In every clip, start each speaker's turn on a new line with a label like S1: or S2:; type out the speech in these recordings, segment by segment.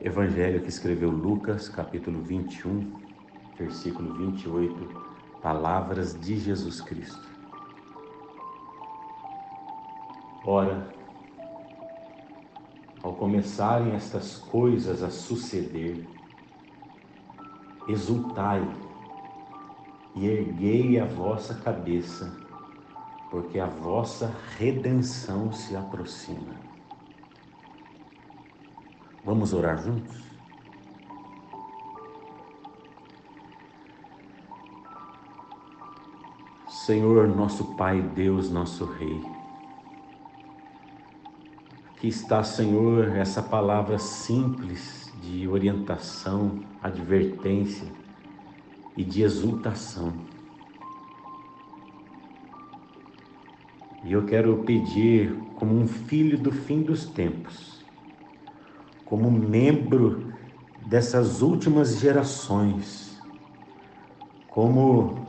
S1: Evangelho que escreveu Lucas, capítulo 21, versículo 28, palavras de Jesus Cristo. Ora, ao começarem estas coisas a suceder, exultai e erguei a vossa cabeça, porque a vossa redenção se aproxima. Vamos orar juntos? Senhor, nosso Pai, Deus, nosso Rei, aqui está, Senhor, essa palavra simples de orientação, advertência e de exultação. E eu quero pedir, como um filho do fim dos tempos, como membro dessas últimas gerações, como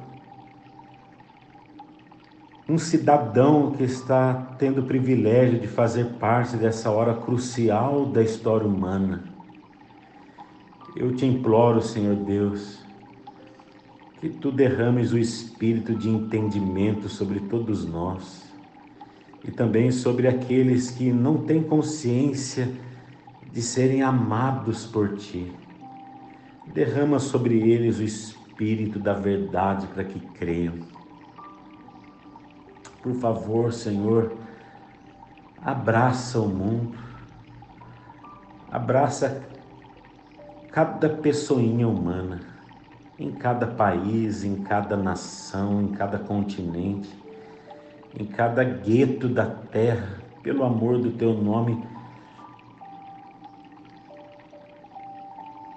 S1: um cidadão que está tendo o privilégio de fazer parte dessa hora crucial da história humana. Eu te imploro, Senhor Deus, que tu derrames o espírito de entendimento sobre todos nós e também sobre aqueles que não têm consciência de serem amados por ti. Derrama sobre eles o espírito da verdade para que creiam. Por favor, Senhor, abraça o mundo, abraça cada pessoinha humana em cada país, em cada nação, em cada continente, em cada gueto da terra, pelo amor do teu nome.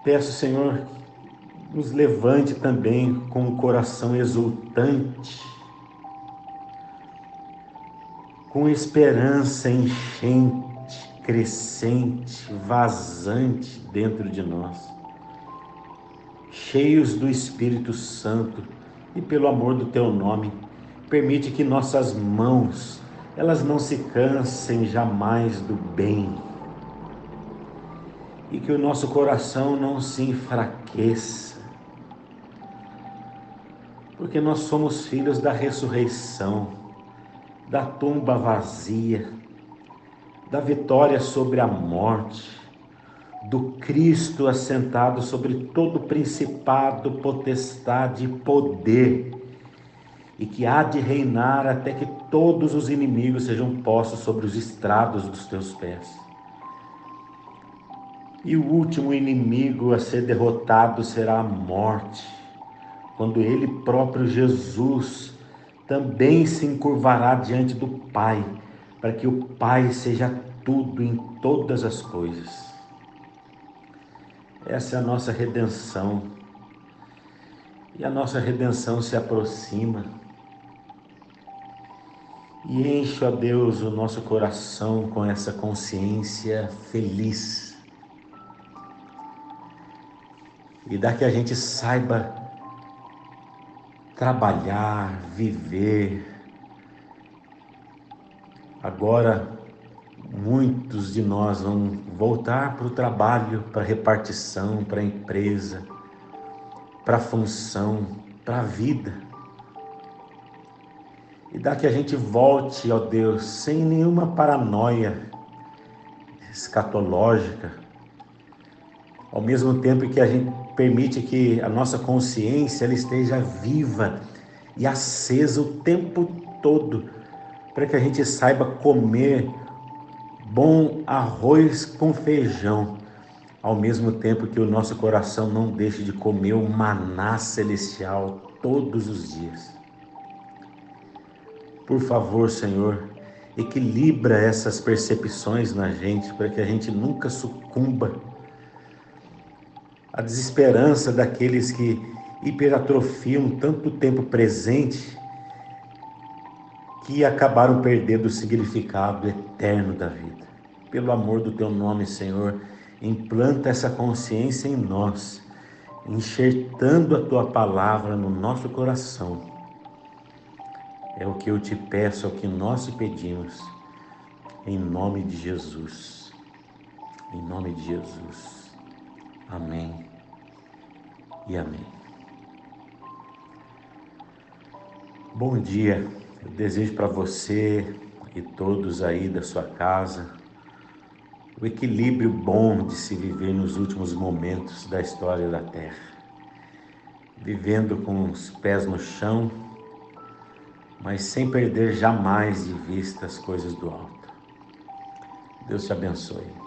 S1: Peço, Senhor, nos levante também com um coração exultante, com esperança enchente, crescente, vazante dentro de nós cheios do Espírito Santo e pelo amor do teu nome, permite que nossas mãos, elas não se cansem jamais do bem e que o nosso coração não se enfraqueça, porque nós somos filhos da ressurreição, da tumba vazia, da vitória sobre a morte do Cristo assentado sobre todo principado, potestade e poder, e que há de reinar até que todos os inimigos sejam postos sobre os estrados dos teus pés. E o último inimigo a ser derrotado será a morte, quando ele próprio Jesus também se encurvará diante do Pai, para que o Pai seja tudo em todas as coisas. Essa é a nossa redenção. E a nossa redenção se aproxima. E enche, ó Deus, o nosso coração com essa consciência feliz. E dá que a gente saiba trabalhar, viver. Agora muitos de nós vão voltar para o trabalho, para a repartição, para a empresa, para a função, para a vida. E dá que a gente volte, ó Deus, sem nenhuma paranoia escatológica, ao mesmo tempo que a gente permite que a nossa consciência ela esteja viva e acesa o tempo todo, para que a gente saiba comer bom arroz com feijão, ao mesmo tempo que o nosso coração não deixe de comer o maná celestial todos os dias. Por favor, Senhor, equilibra essas percepções na gente para que a gente nunca sucumba à desesperança daqueles que hiperatrofiam tanto tempo presente que acabaram perdendo o significado eterno da vida pelo amor do teu nome, Senhor, implanta essa consciência em nós, enxertando a tua palavra no nosso coração. É o que eu te peço, é o que nós te pedimos, em nome de Jesus. Em nome de Jesus. Amém e amém. Bom dia, eu desejo para você e todos aí da sua casa o equilíbrio bom de se viver nos últimos momentos da história da Terra. Vivendo com os pés no chão, mas sem perder jamais de vista as coisas do alto. Deus te abençoe.